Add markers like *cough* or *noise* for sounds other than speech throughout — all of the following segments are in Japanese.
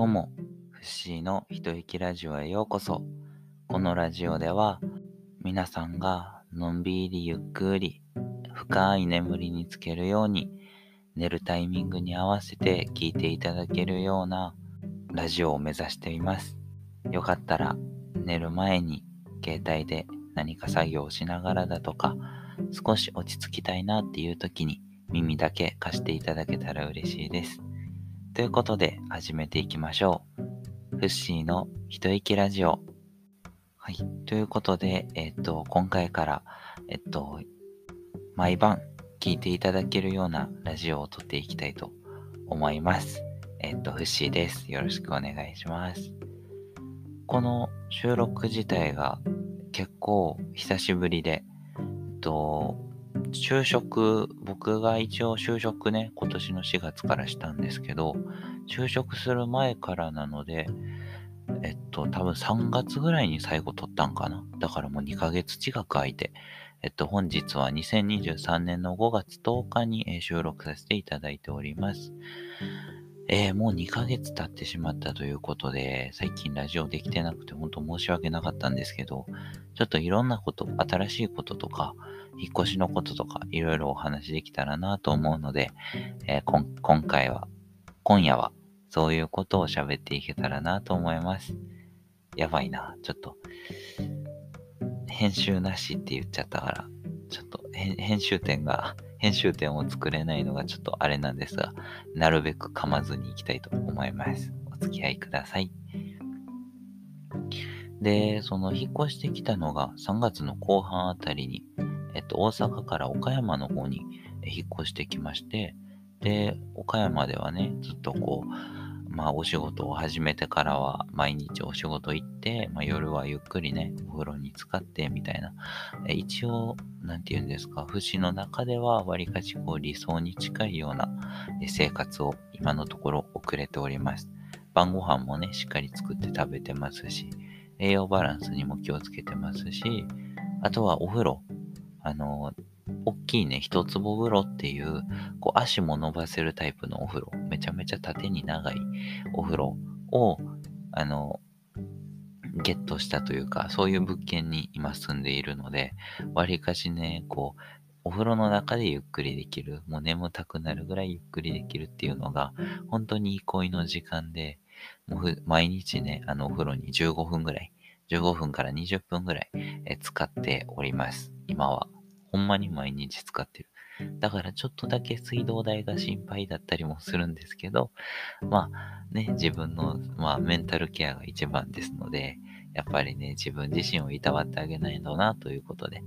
どうも、フッシーのひといきラジオへようこそ。このラジオでは、皆さんがのんびりゆっくり、深い眠りにつけるように、寝るタイミングに合わせて聞いていただけるようなラジオを目指しています。よかったら、寝る前に携帯で何か作業をしながらだとか、少し落ち着きたいなっていう時に耳だけ貸していただけたら嬉しいです。ということで始めていきましょう。フッシーの一息ラジオ。はい。ということで、えっと、今回から、えっと、毎晩聞いていただけるようなラジオを撮っていきたいと思います。えっと、フッシーです。よろしくお願いします。この収録自体が結構久しぶりで、えっと、就職、僕が一応就職ね、今年の4月からしたんですけど、就職する前からなので、えっと、多分3月ぐらいに最後取ったんかな。だからもう2ヶ月近く空いて、えっと、本日は2023年の5月10日に収録させていただいております。えー、もう2ヶ月経ってしまったということで、最近ラジオできてなくて本当申し訳なかったんですけど、ちょっといろんなこと、新しいこととか、引っ越しのこととか、いろいろお話できたらなと思うので、えー、今回は、今夜は、そういうことを喋っていけたらなと思います。やばいな、ちょっと、編集なしって言っちゃったから、ちょっと編集点が *laughs* 編集点を作れないのがちょっとあれなんですが、なるべく噛まずにいきたいと思います。お付き合いください。で、その引っ越してきたのが3月の後半あたりに、えっと、大阪から岡山の方に引っ越してきまして、で、岡山ではね、ずっとこう、まあお仕事を始めてからは毎日お仕事行って、まあ、夜はゆっくりね、お風呂に浸かってみたいな。え一応、なんて言うんですか、節の中ではわりかしこう理想に近いような生活を今のところ送れております。晩ご飯もね、しっかり作って食べてますし、栄養バランスにも気をつけてますし、あとはお風呂。あの、大きいね、一坪風呂っていう、こう足も伸ばせるタイプのお風呂、めちゃめちゃ縦に長いお風呂を、あの、ゲットしたというか、そういう物件に今住んでいるので、わりかしね、こう、お風呂の中でゆっくりできる、もう眠たくなるぐらいゆっくりできるっていうのが、本当に憩いの時間で、もう毎日ね、あのお風呂に15分ぐらい、15分から20分ぐらい使っております、今は。ほんまに毎日使ってる。だからちょっとだけ水道代が心配だったりもするんですけど、まあね、自分の、まあ、メンタルケアが一番ですので、やっぱりね、自分自身をいたわってあげないとなということで、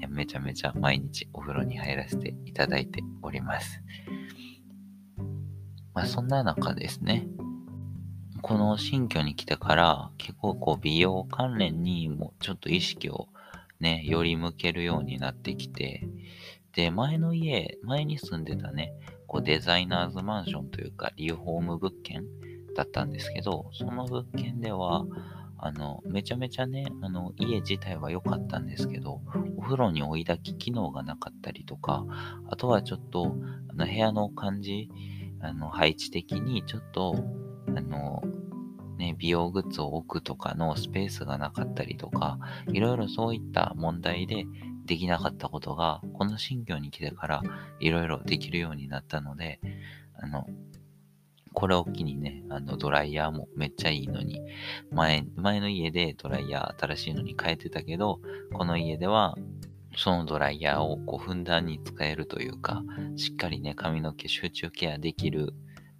えめちゃめちゃ毎日お風呂に入らせていただいております。まあそんな中ですね、この新居に来てから結構こう美容関連にもちょっと意識をね、より向けるようになってきて、で、前の家、前に住んでたね、こうデザイナーズマンションというか、リフォーム物件だったんですけど、その物件では、あの、めちゃめちゃね、あの、家自体は良かったんですけど、お風呂に追い炊き機能がなかったりとか、あとはちょっと、あの、部屋の感じ、あの、配置的にちょっと、あの、ね、美容グッズを置くとかのスペースがなかったりとか、いろいろそういった問題でできなかったことが、この新居に来てからいろいろできるようになったので、あの、これを機にね、あの、ドライヤーもめっちゃいいのに、前、前の家でドライヤー新しいのに変えてたけど、この家では、そのドライヤーをこうふんだんに使えるというか、しっかりね、髪の毛集中ケアできる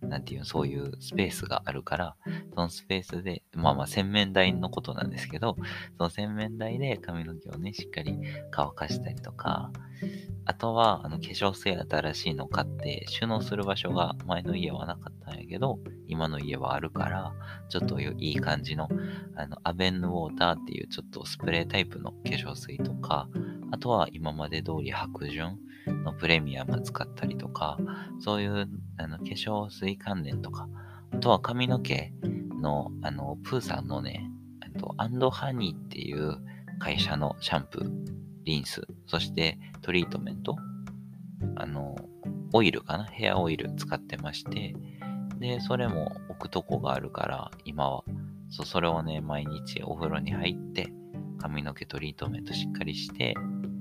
なんていう、そういうスペースがあるから、そのスペースで、まあまあ洗面台のことなんですけど、その洗面台で髪の毛をね、しっかり乾かしたりとか、あとは、あの、化粧水新しいの買って、収納する場所が前の家はなかったんやけど、今の家はあるから、ちょっといい感じの、あの、アベンヌウォーターっていうちょっとスプレータイプの化粧水とか、あとは今まで通り白潤のプレミアム使ったりとか、そういうあの化粧水関連とか、あとは髪の毛の、あの、プーさんのね、とアンドハニーっていう会社のシャンプー、リンス、そしてトリートメント、あの、オイルかな？ヘアオイル使ってまして、で、それもおくとこがあるから、今は。そう、それをね、毎日お風呂に入って、髪の毛トリートメントしっかりして、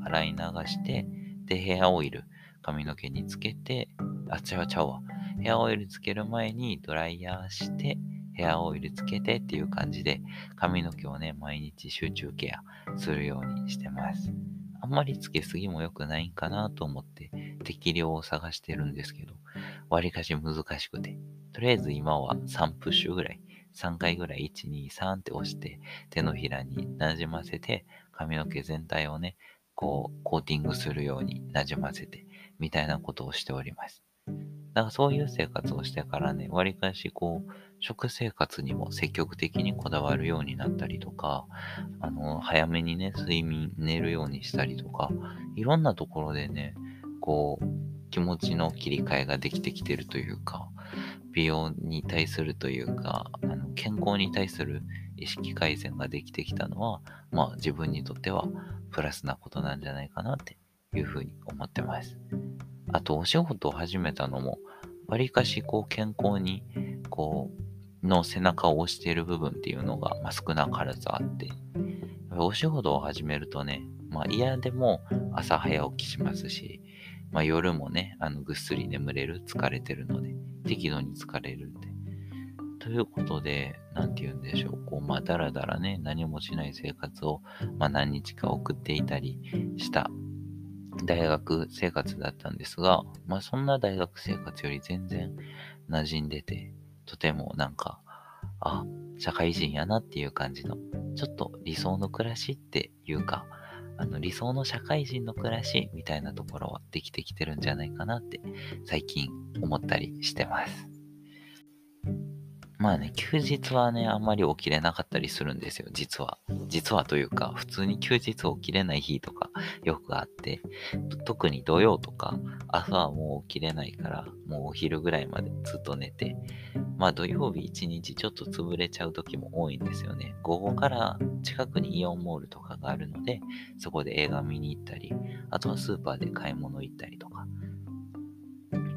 洗い流して、で、ヘアオイル、髪の毛につけて、あ、違うちゃうわ。ヘアオイルつける前にドライヤーして、ヘアオイルつけてっていう感じで、髪の毛をね、毎日集中ケアするようにしてます。あんまりつけすぎも良くないんかなと思って適量を探してるんですけど、わりかし難しくて、とりあえず今は3プッシュぐらい、3回ぐらい1、2、3って押して手のひらになじませて髪の毛全体をね、こうコーティングするようになじませてみたいなことをしております。だからそういう生活をしてからね、わりかしこう、食生活にも積極的にこだわるようになったりとか、あの、早めにね、睡眠、寝るようにしたりとか、いろんなところでね、こう、気持ちの切り替えができてきてるというか、美容に対するというか、あの健康に対する意識改善ができてきたのは、まあ自分にとってはプラスなことなんじゃないかなっていうふうに思ってます。あと、お仕事を始めたのも、わりかしこう健康に、こう、の背中を押している部分っていうのが、まあ、少なからずあって、お仕事を始めるとね、まあ嫌でも朝早起きしますし、まあ夜もね、あのぐっすり眠れる、疲れてるので、適度に疲れるんで。ということで、なんて言うんでしょう、こう、まあだらだらね、何もしない生活を、まあ何日か送っていたりした大学生活だったんですが、まあそんな大学生活より全然馴染んでて、とてもなんか、あ、社会人やなっていう感じの、ちょっと理想の暮らしっていうか、あの理想の社会人の暮らしみたいなところはできてきてるんじゃないかなって最近思ったりしてます。まあね、休日はね、あんまり起きれなかったりするんですよ、実は。実はというか、普通に休日起きれない日とかよくあって、特に土曜とか、朝はもう起きれないから、もうお昼ぐらいまでずっと寝て、まあ土曜日一日ちょっと潰れちゃう時も多いんですよね。午後から近くにイオンモールとかがあるので、そこで映画見に行ったり、あとはスーパーで買い物行ったりとか、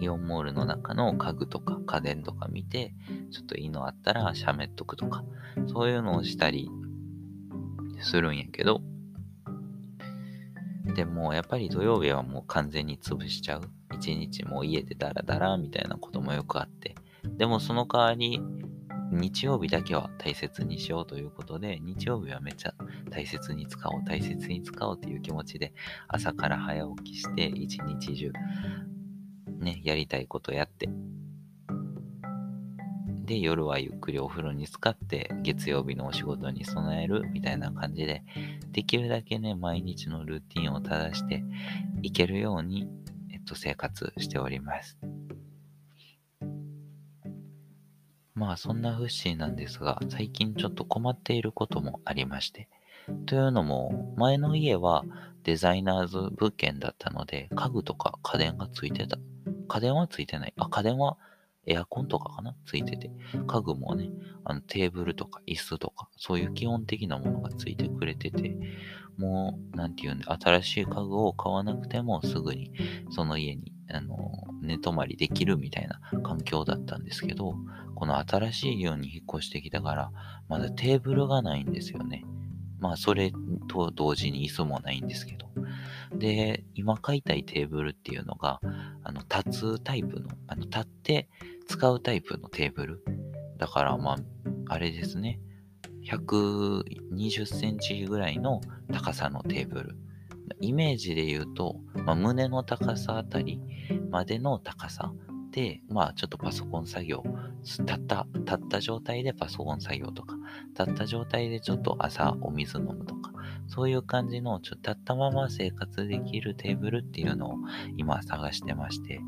イオンモールの中の家具とか家電とか見て、ちょっといいのあったらしゃべっとくとか、そういうのをしたりするんやけど、でもやっぱり土曜日はもう完全に潰しちゃう。一日もう家でダラダラみたいなこともよくあって。でもその代わり、日曜日だけは大切にしようということで、日曜日はめっちゃ大切に使おう、大切に使おうという気持ちで、朝から早起きして、一日中ね、やりたいことやって。で、夜はゆっくりお風呂に浸かって、月曜日のお仕事に備えるみたいな感じで、できるだけね、毎日のルーティンを正していけるように、えっと、生活しております。まあ、そんなフッシーなんですが、最近ちょっと困っていることもありまして。というのも、前の家はデザイナーズ物件だったので、家具とか家電がついてた家電はついてない。あ、家電はエアコンとかかな？ついてて。家具もね、あのテーブルとか椅子とか、そういう基本的なものがついてくれてて、もう、なんていうんで、新しい家具を買わなくてもすぐにその家に、あの、寝泊まりできるみたいな環境だったんですけど、この新しい家に引っ越してきたから、まだテーブルがないんですよね。まあ、それと同時に椅子もないんですけど。で、今買いたいテーブルっていうのが、あの、立つタイプの、あの、立って使うタイプのテーブル。だから、まあ、あれですね。120センチぐらいの高さのテーブル。イメージで言うと、まあ、胸の高さあたりまでの高さで、まあちょっとパソコン作業、立った、立った状態でパソコン作業とか、立った状態でちょっと朝お水飲むとか、そういう感じの、ちょっと立ったまま生活できるテーブルっていうのを今探してまして、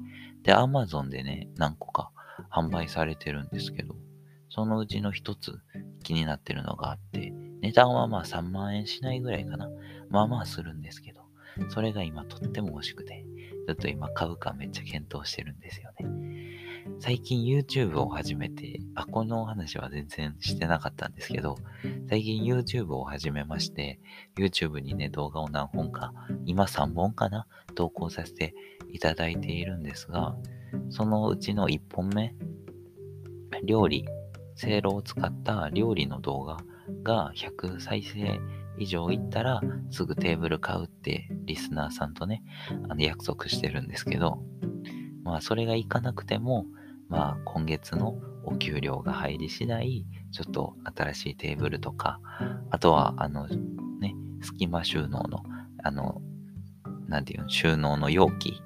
で、Amazon でね、何個か販売されてるんですけど、そのうちの一つ気になってるのがあって、値段はまあ3万円しないぐらいかな。まあまあするんですけど、それが今とっても欲しくて、ちょっと今買うかめっちゃ検討してるんですよね。最近 YouTube を始めて、あ、このお話は全然してなかったんですけど、最近 YouTube を始めまして、YouTube にね、動画を何本か、今3本かな、投稿させていただいているんですが、そのうちの1本目、料理せいろを使った料理の動画が100再生以上いったらすぐテーブル買うってリスナーさんとね、あの約束してるんですけど、まあそれがいかなくても、まあ今月のお給料が入り次第、ちょっと新しいテーブルとか、あとはあのね、隙間収納の、あの、なんていうの、収納の容器、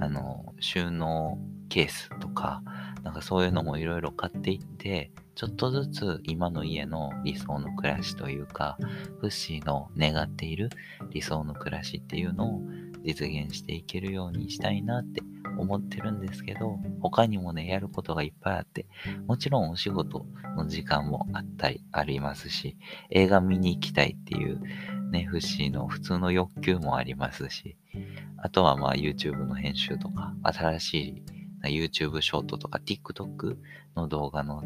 あの、収納ケースとか、なんかそういうのもいろいろ買っていって、ちょっとずつ今の家の理想の暮らしというか、フッシーの願っている理想の暮らしっていうのを実現していけるようにしたいなって思ってるんですけど、他にもね、やることがいっぱいあって、もちろんお仕事の時間もあったり、ありますし、映画見に行きたいっていうね、フッシーの普通の欲求もありますし、あとはまあ YouTube の編集とか、新しい YouTube ショートとか TikTok の動画の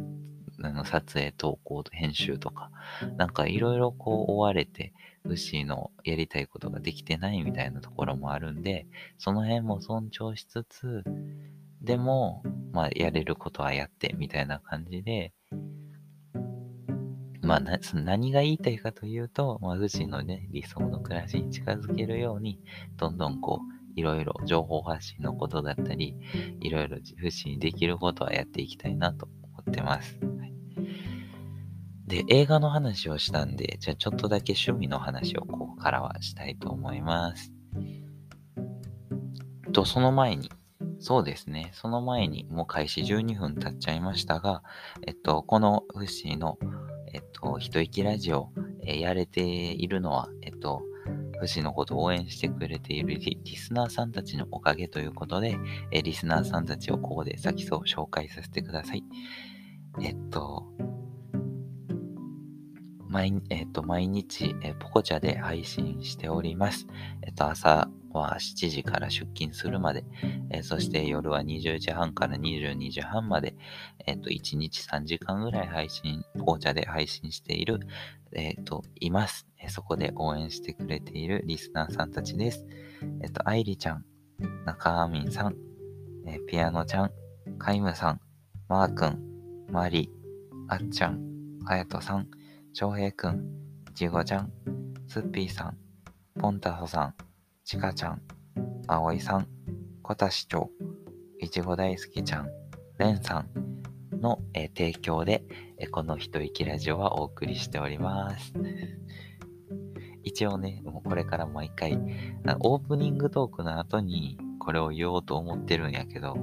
あの撮影、投稿、編集とか、なんかいろいろこう追われて、ウッシーのやりたいことができてないみたいなところもあるんで、その辺も尊重しつつ、でも、まあ、やれることはやって、みたいな感じで、まあ、な何が言いたいかというと、まあ、ウッシーのね、理想の暮らしに近づけるように、どんどんこう、いろいろ情報発信のことだったり、いろいろフッシーにできることはやっていきたいなと思ってます。で、映画の話をしたんで、じゃあちょっとだけ趣味の話をここからはしたいと思います。と、その前に、そうですね、その前にもう開始12分経っちゃいましたが、えっと、このフッシーの、えっと、一息ラジオ、えやれているのは、えっと、フシのことを応援してくれているリスナーさんたちのおかげということで、えリスナーさんたちをここで先そう紹介させてください。えっと、毎,、えっ、と、毎日、えー、ポコチャで配信しております。えっ、と、朝は7時から出勤するまで、えー、そして夜は20時半から22時半まで、えっ、と、1日3時間ぐらい配信、ポコチャで配信している、えっ、と、います、えそこで応援してくれているリスナーさんたちです。えっ、と、愛理ちゃん、中アミンさん、えピアノちゃん、カイムさん、マー君、マリ、あっちゃん、はやとさん、翔平くん、いちごちゃん、すっぴーさん、ポンタホさん、ちかちゃん、あおいさん、こたしちょう、いちご大好きちゃん、れんさんの、提供で、この一息ラジオはお送りしております。*laughs* 一応ね、もうこれから毎回、オープニングトークの後にこれを言おうと思ってるんやけど、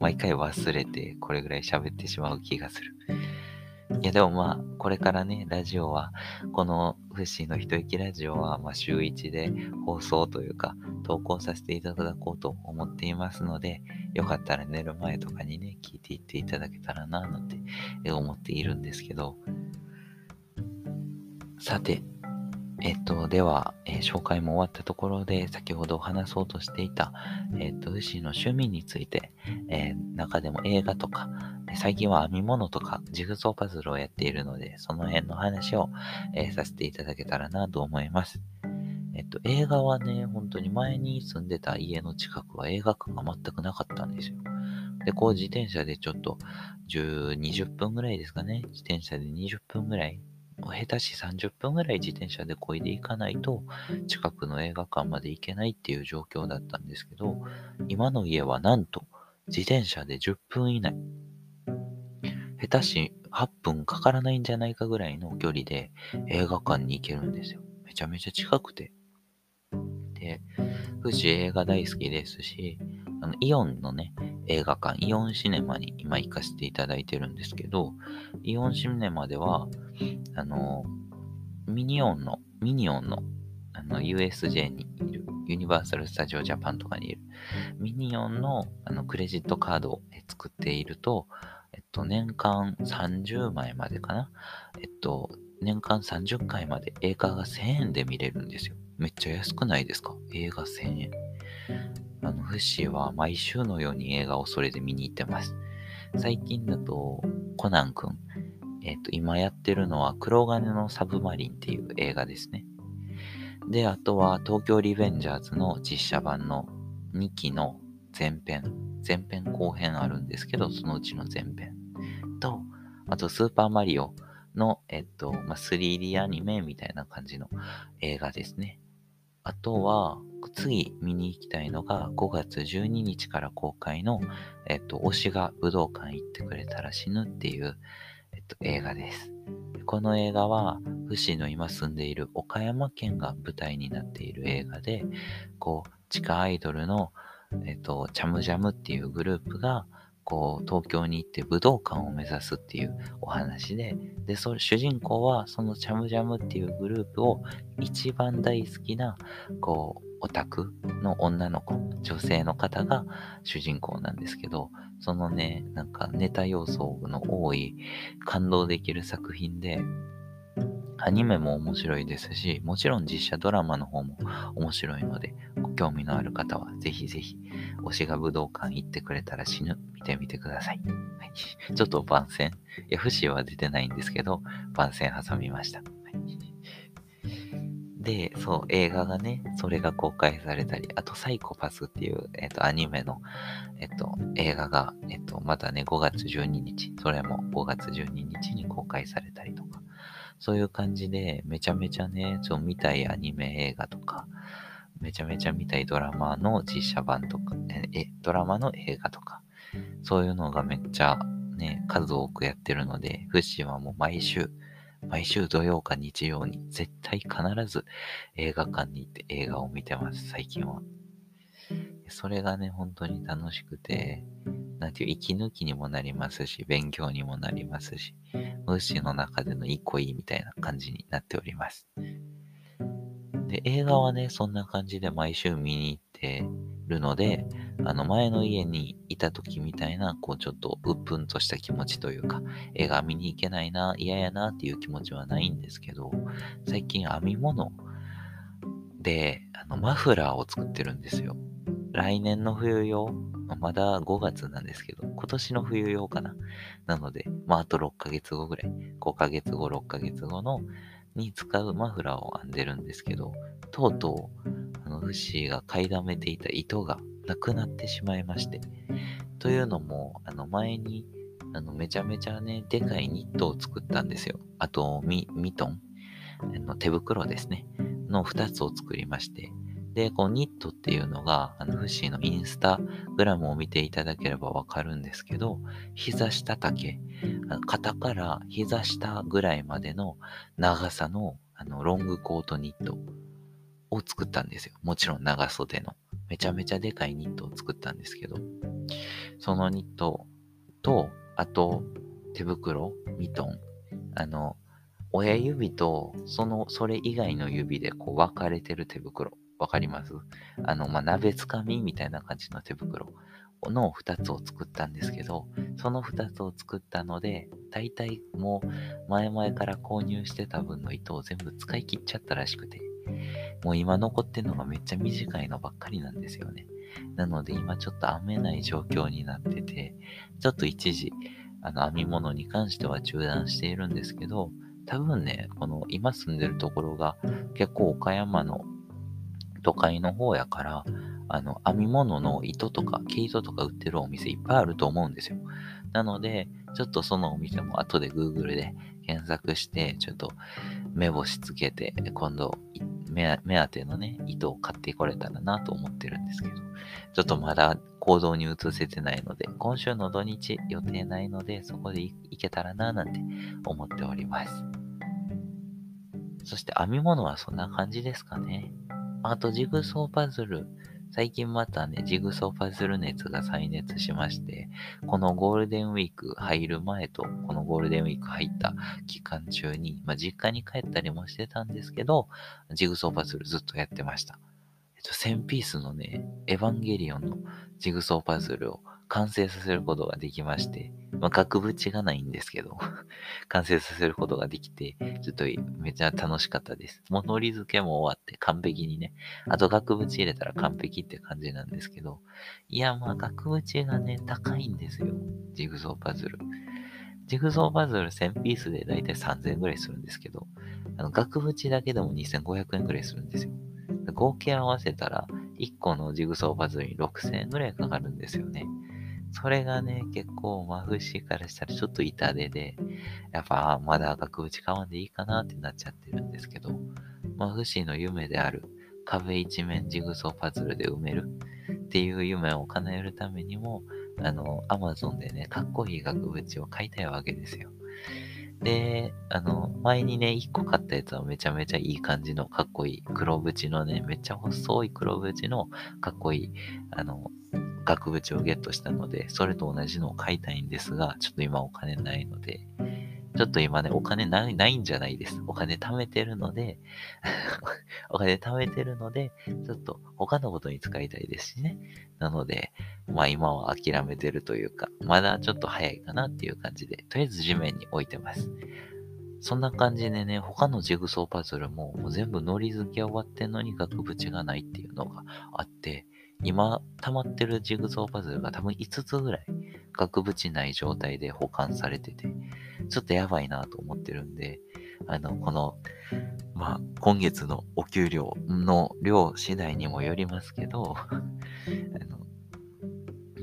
毎回忘れてこれぐらい喋ってしまう気がする。いや、でもまあ、これからね、ラジオは、このフッシーの一息ラジオは、まあ、週1で放送というか、投稿させていただこうと思っていますので、よかったら寝る前とかにね、聞いていっていただけたらな、なんて思っているんですけど、さて、えっと、では、えー、紹介も終わったところで、先ほど話そうとしていた、えっと、ウシの趣味について、えー、中でも映画とか、最近は編み物とかジグソーパズルをやっているので、その辺の話を、えー、させていただけたらなと思います。えっと、映画はね、本当に前に住んでた家の近くは映画館が全くなかったんですよ。で、こう自転車でちょっと10、20分ぐらいですかね。自転車で20分ぐらい。下手し30分ぐらい自転車でこいでいかないと近くの映画館まで行けないっていう状況だったんですけど、今の家はなんと自転車で10分以内。下手し8分かからないんじゃないかぐらいの距離で映画館に行けるんですよ。めちゃめちゃ近くて。で、富士映画大好きですし、あの、イオンのね、映画館、イオンシネマに今行かせていただいてるんですけど、イオンシネマでは、あの、ミニオンの、ミニオンの、あの、USJ にいる、ユニバーサル・スタジオ・ジャパンとかにいる、ミニオンの、あの、クレジットカードを作っていると、と、年間30枚までかな。えっと、年間30回まで映画が1000円で見れるんですよ。めっちゃ安くないですか？映画1000円。あの、フッシーは毎週のように映画をそれで見に行ってます。最近だと、コナン君。えっ、と、今やってるのは、黒金のサブマリンっていう映画ですね。で、あとは、東京リベンジャーズの実写版の2期の前編、前編後編あるんですけど、そのうちの前編と、あと、スーパーマリオの、えっと、まあ、3D アニメみたいな感じの映画ですね。あとは、次見に行きたいのが5月12日から公開の、えっと、推しが武道館行ってくれたら死ぬっていう、えっと、映画です。この映画は、フシの今住んでいる岡山県が舞台になっている映画で、こう、地下アイドルの、えっと、チャムジャムっていうグループが、こう、東京に行って武道館を目指すっていうお話で、で、それ、主人公はそのチャムジャムっていうグループを一番大好きな、こう、オタクの女の子、女性の方が主人公なんですけど、そのね、なんかネタ要素の多い感動できる作品で、アニメも面白いですし、もちろん実写ドラマの方も面白いので、ご興味のある方はぜひぜひ、推しが武道館行ってくれたら死ぬ、見てみてください。はい、*laughs* ちょっと番宣、FC は出てないんですけど、番宣挟みました。はいで、そう、映画がね、それが公開されたり、あとサイコパスっていう、えっ、と、アニメの、えっ、と、映画が、えっ、と、またね、5月12日、それも5月12日に公開されたりとか、そういう感じで、めちゃめちゃね、そう、見たいアニメ映画とか、めちゃめちゃ見たいドラマの実写版とか、え、ドラマの映画とか、そういうのがめっちゃね、数多くやってるので、フッシーはもう毎週、毎週土曜か日曜に絶対必ず映画館に行って映画を見てます、最近は。それがね、本当に楽しくて、なんていう、息抜きにもなりますし、勉強にもなりますし、無視の中での憩いみたいな感じになっております。で、映画はね、そんな感じで毎週見に行ってるので、あの前の家にいた時みたいな、こうちょっとうっぷんとした気持ちというか、映画見に行けないな、嫌やなっていう気持ちはないんですけど、最近編み物で、あのマフラーを作ってるんですよ。来年の冬用、まだ5月なんですけど、今年の冬用かな。なので、まああと6ヶ月後ぐらい、5ヶ月後、6ヶ月後のに使うマフラーを編んでるんですけど、とうとう、あの、フッシーが買いだめていた糸がなくなってしまいまして。というのも、あの、前に、あの、めちゃめちゃね、でかいニットを作ったんですよ。あと、ミ、ミトン、あの手袋ですね。の2つを作りまして。で、こう、ニットっていうのが、あの、フッシーのインスタグラムを見ていただければわかるんですけど、膝下丈、肩から膝下ぐらいまでの長さの、あの、ロングコートニットを作ったんですよ。もちろん長袖の。めちゃめちゃでかいニットを作ったんですけど、そのニットと、あと、手袋、ミトン、あの、親指と、その、それ以外の指でこう分かれてる手袋。わかります？あの、まあ、鍋つかみみたいな感じの手袋の2つを作ったんですけど、その2つを作ったので、大体もう前々から購入してた分の糸を全部使い切っちゃったらしくて、もう今残ってるのがめっちゃ短いのばっかりなんですよね。なので今ちょっと編めない状況になってて、ちょっと一時、あの編み物に関しては中断しているんですけど、多分ね、この今住んでるところが結構岡山の都会の方やから、あの、編み物の糸とか、毛糸とか売ってるお店いっぱいあると思うんですよ。なので、ちょっとそのお店も後で Google で検索して、ちょっと目星つけて、今度目当てのね、糸を買ってこれたらなと思ってるんですけど、ちょっとまだ行動に移せてないので、今週の土日予定ないので、そこで行けたらななんて思っております。そして編み物はそんな感じですかね。あとジグソーパズル。最近またね、ジグソーパズル熱が再熱しまして、このゴールデンウィーク入る前と、このゴールデンウィーク入った期間中に、まあ、実家に帰ったりもしてたんですけど、ジグソーパズルずっとやってました。えっと、1000ピースのね、エヴァンゲリオンのジグソーパズルを完成させることができまして、まあ、額縁がないんですけど *laughs* 完成させることができて、ちょっとめちゃ楽しかったです。もうり付けも終わって完璧にね、あと額縁入れたら完璧って感じなんですけど、いや、まあ額縁がね、高いんですよ。ジグソーパズル。ジグソーパズル1000ピースでだいたい3000円ぐらいするんですけど、あの額縁だけでも2500円ぐらいするんですよ。合計合わせたら、1個のジグソーパズルに6000円ぐらいかかるんですよね。それがね、結構、まあ、フシーからしたらちょっと痛手で、やっぱ、まだ額縁買わんでいいかなってなっちゃってるんですけど、まあ、フシーの夢である壁一面ジグソーパズルで埋めるっていう夢を叶えるためにも、あの、アマゾンでね、かっこいい額縁を買いたいわけですよ。で、あの、前にね、1個買ったやつはめちゃめちゃいい感じのかっこいい黒縁のね、めっちゃ細い黒縁のかっこいい、あの、額縁をゲットしたので、それと同じのを買いたいんですが、ちょっと今お金ないので、ちょっと今ね、お金ないないんじゃないです。お金貯めてるので *laughs* お金貯めてるので、ちょっと他のことに使いたいですしね。なので、まあ今は諦めてるというか、まだちょっと早いかなっていう感じで、とりあえず地面に置いてます。そんな感じでね、他のジグソーパズルももう全部糊付け終わってんのに額縁がないっていうのがあって、今溜まってるジグソーパズルが多分5つぐらい額縁ない状態で保管されてて、ちょっとやばいなと思ってるんで、あの、この、まあ、今月のお給料の量次第にもよりますけど、*laughs* あの、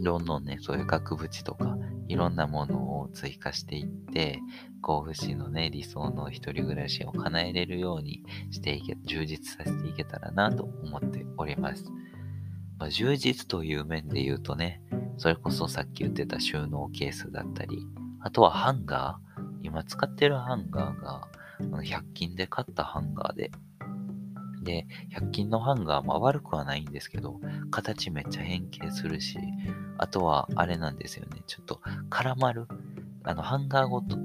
どんどんね、そういう額縁とか、いろんなものを追加していって、甲府市のね、理想の一人暮らしを叶えれるようにしていけ、充実させていけたらなと思っております。まあ、充実という面で言うとね、それこそさっき言ってた収納ケースだったり、あとはハンガー。今使ってるハンガーが、100均で買ったハンガーで、で、100均のハンガー、まあ悪くはないんですけど、形めっちゃ変形するし、あとはあれなんですよね、ちょっと絡まる。あの、ハンガーごと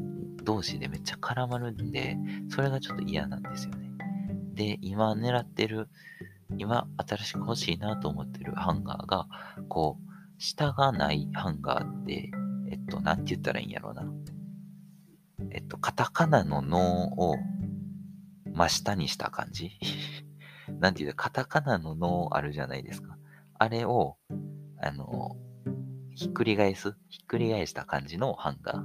同士でめっちゃ絡まるんで、それがちょっと嫌なんですよね。で、今狙ってる今新しく欲しいなと思ってるハンガーが、こう、下がないハンガーって、えっと、なんて言ったらいいんやろうな。えっと、カタカナの脳を真下にした感じ？*laughs* なんて言う、カタカナの脳あるじゃないですか。あれを、あの、ひっくり返す、ひっくり返した感じのハンガ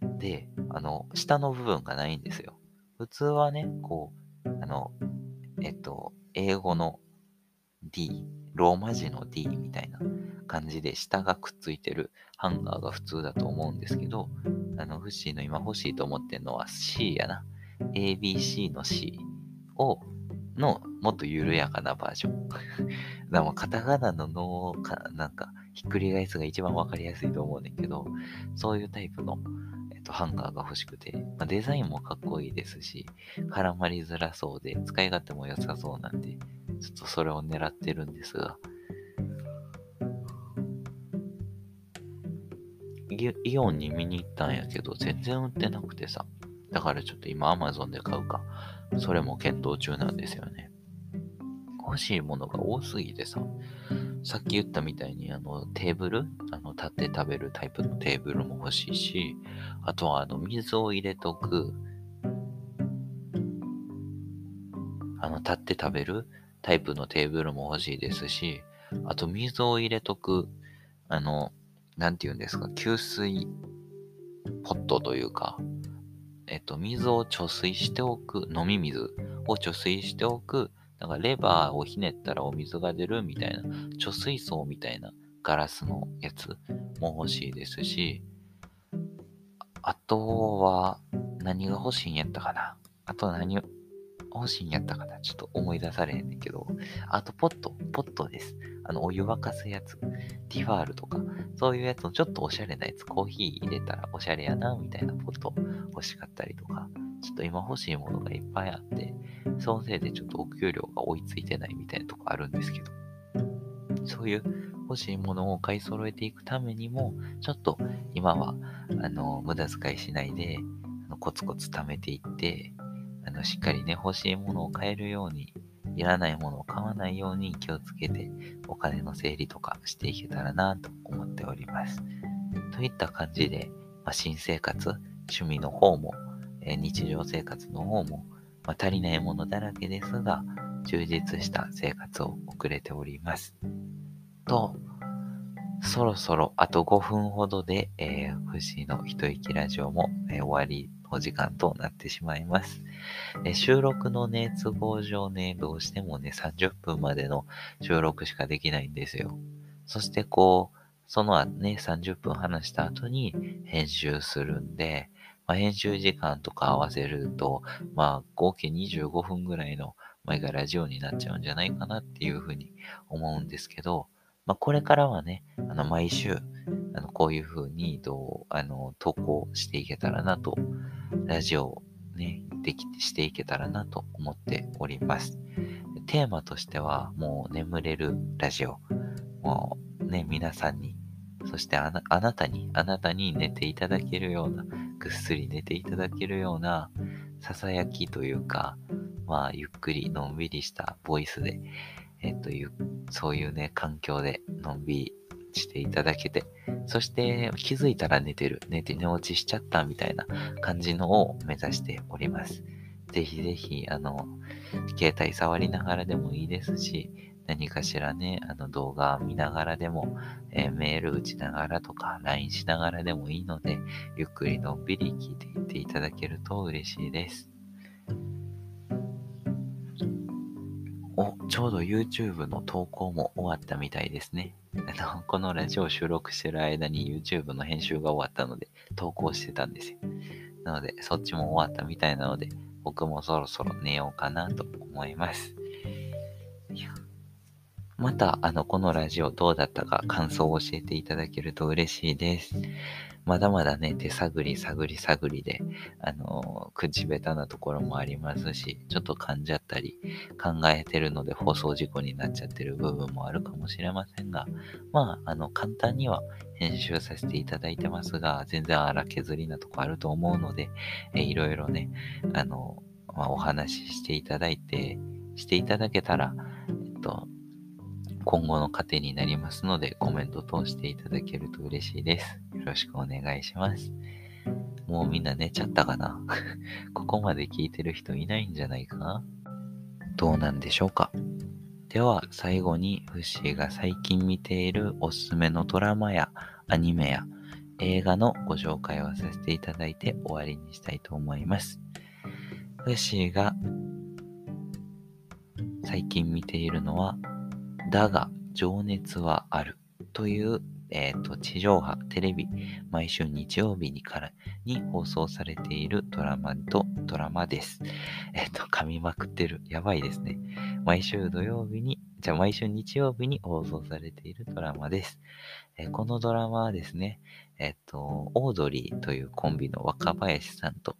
ー。で、あの、下の部分がないんですよ。普通はね、こう、あの、えっと、英語の D、ローマ字の D みたいな感じで下がくっついてるハンガーが普通だと思うんですけど、あの、フッシーの今欲しいと思ってるのは C やな。ABC の C を、のもっと緩やかなバージョン。*laughs* でもカタカナの脳か、なんか、ひっくり返すが一番わかりやすいと思うねんけど、そういうタイプのと、ハンガーが欲しくて、まあ、デザインもかっこいいですし、絡まりづらそうで、使い勝手も良さそうなんで、ちょっとそれを狙ってるんですが、イオンに見に行ったんやけど、全然売ってなくてさ、だからちょっと今 Amazon で買うか、それも検討中なんですよね。欲しいものが多すぎてさ、さっき言ったみたいに、あの、テーブル？あの、立って食べるタイプのテーブルも欲しいし、あとは、あの、水を入れとく、あの、立って食べるタイプのテーブルも欲しいですし、あと、水を入れとく、あの、なんて言うんですか、給水ポットというか、えっと、水を貯水しておく、飲み水を貯水しておく、なんかレバーをひねったらお水が出るみたいな、貯水槽みたいなガラスのやつも欲しいですし、あとは何が欲しいんやったかな。あと何欲しいんやったかな。ちょっと思い出されへんねんけど。あとポット、ポットです。あの、お湯沸かすやつ。ティファールとか、そういうやつのちょっとおしゃれなやつ。コーヒー入れたらおしゃれやな、みたいなポット欲しかったりとか。ちょっと今欲しいものがいっぱいあって、そのせいでちょっとお給料が追いついてないみたいなとこあるんですけど、そういう欲しいものを買い揃えていくためにも、ちょっと今は、あの、無駄遣いしないで、あのコツコツ貯めていって、あの、しっかりね、欲しいものを買えるように、いらないものを買わないように気をつけて、お金の整理とかしていけたらなと思っております。といった感じで、まあ、新生活、趣味の方もえ日常生活の方も、まあ、足りないものだらけですが、充実した生活を送れております。と、そろそろあと5分ほどで、えー、藤の一息ラジオも、えー、終わりの時間となってしまいます。えー、収録のね、都合上ね、どうしてもね、30分までの収録しかできないんですよ。そしてこう、そのね、30分話した後に編集するんで、まあ、編集時間とか合わせると、まあ、合計25分ぐらいの前がラジオになっちゃうんじゃないかなっていうふうに思うんですけど、まあ、これからはね、あの、毎週、あの、こういうふうに、どう、あの、投稿していけたらなと、ラジオをね、できて、していけたらなと思っております。テーマとしては、もう眠れるラジオ。もうね、皆さんに、そしてあなたに、あなたに寝ていただけるような、ぐっすり寝ていただけるような、ささやきというか、まあ、ゆっくりのんびりしたボイスで、えっと、そういうね、環境でのんびりしていただけて、そして気づいたら寝てる、寝て寝落ちしちゃったみたいな感じのを目指しております。ぜひぜひ、あの、携帯触りながらでもいいですし、何かしらね、あの動画見ながらでも、えー、メール打ちながらとか、LINE しながらでもいいので、ゆっくりのんびり聞いていっていただけると嬉しいです。お、ちょうど YouTube の投稿も終わったみたいですね。あの、このラジオを収録してる間に YouTube の編集が終わったので、投稿してたんですよ。なので、そっちも終わったみたいなので、僕もそろそろ寝ようかなと思います。また、あの、このラジオどうだったか感想を教えていただけると嬉しいです。まだまだね、手探り探り探りで、あの、口下手なところもありますし、ちょっと噛んじゃったり、考えてるので放送事故になっちゃってる部分もあるかもしれませんが、まあ、あの、簡単には編集させていただいてますが、全然荒削りなとこあると思うので、えいろいろね、あの、まあ、お話ししていただいて、していただけたら、えっと、今後の糧になりますので、コメント通していただけると嬉しいです。よろしくお願いします。もうみんな寝ちゃったかな？*laughs* ここまで聞いてる人いないんじゃないか？などうなんでしょうか？では、最後に、フッシーが最近見ているおすすめのドラマやアニメや映画のご紹介をさせていただいて終わりにしたいと思います。フッシーが最近見ているのは、だが情熱はあるという、えっ、ー、と、地上波、テレビ、毎週日曜日にからに放送されているドラマとドラマです。えっ、ー、と、噛みまくってる。やばいですね。毎週土曜日に、じゃあ毎週日曜日に放送されているドラマです。え、このドラマはですね、えっと、オードリーというコンビの若林さんと、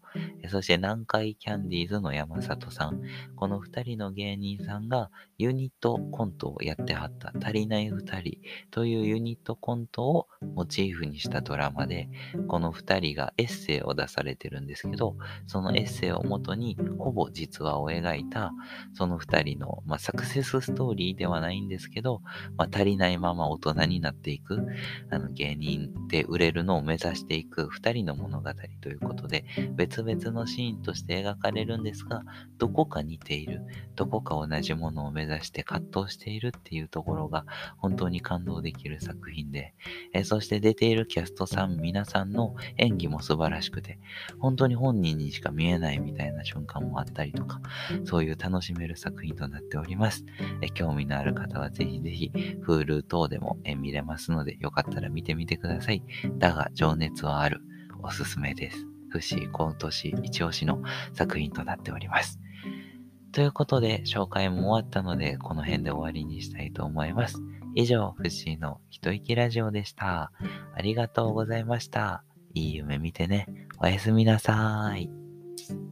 そして南海キャンディーズの山里さん、この二人の芸人さんがユニットコントをやってはった足りない二人というユニットコントをモチーフにしたドラマで、この二人がエッセイを出されてるんですけど、そのエッセイをもとにほぼ実話を描いた、その二人の、まあ、サクセスストーリーではないんですけど、まあ、足りないまま大人になっていく、あの芸人で売れるのを目指していく二人の物語ということで、別々のシーンとして描かれるんですが、どこか似ている、どこか同じものを目指して葛藤しているっていうところが本当に感動できる作品で、えそして出ているキャストさん皆さんの演技も素晴らしくて、本当に本人にしか見えないみたいな瞬間もあったりとか、そういう楽しめる作品となっております。え興味のある方はぜひぜひ Hulu 等でもえ見れますので、よかったら見てみてください。だが情熱はある。おすすめです。不思今年一押しの作品となっております。ということで、紹介も終わったので、この辺で終わりにしたいと思います。以上、フシーの一息ラジオでした。ありがとうございました。いい夢見てね。おやすみなさーい。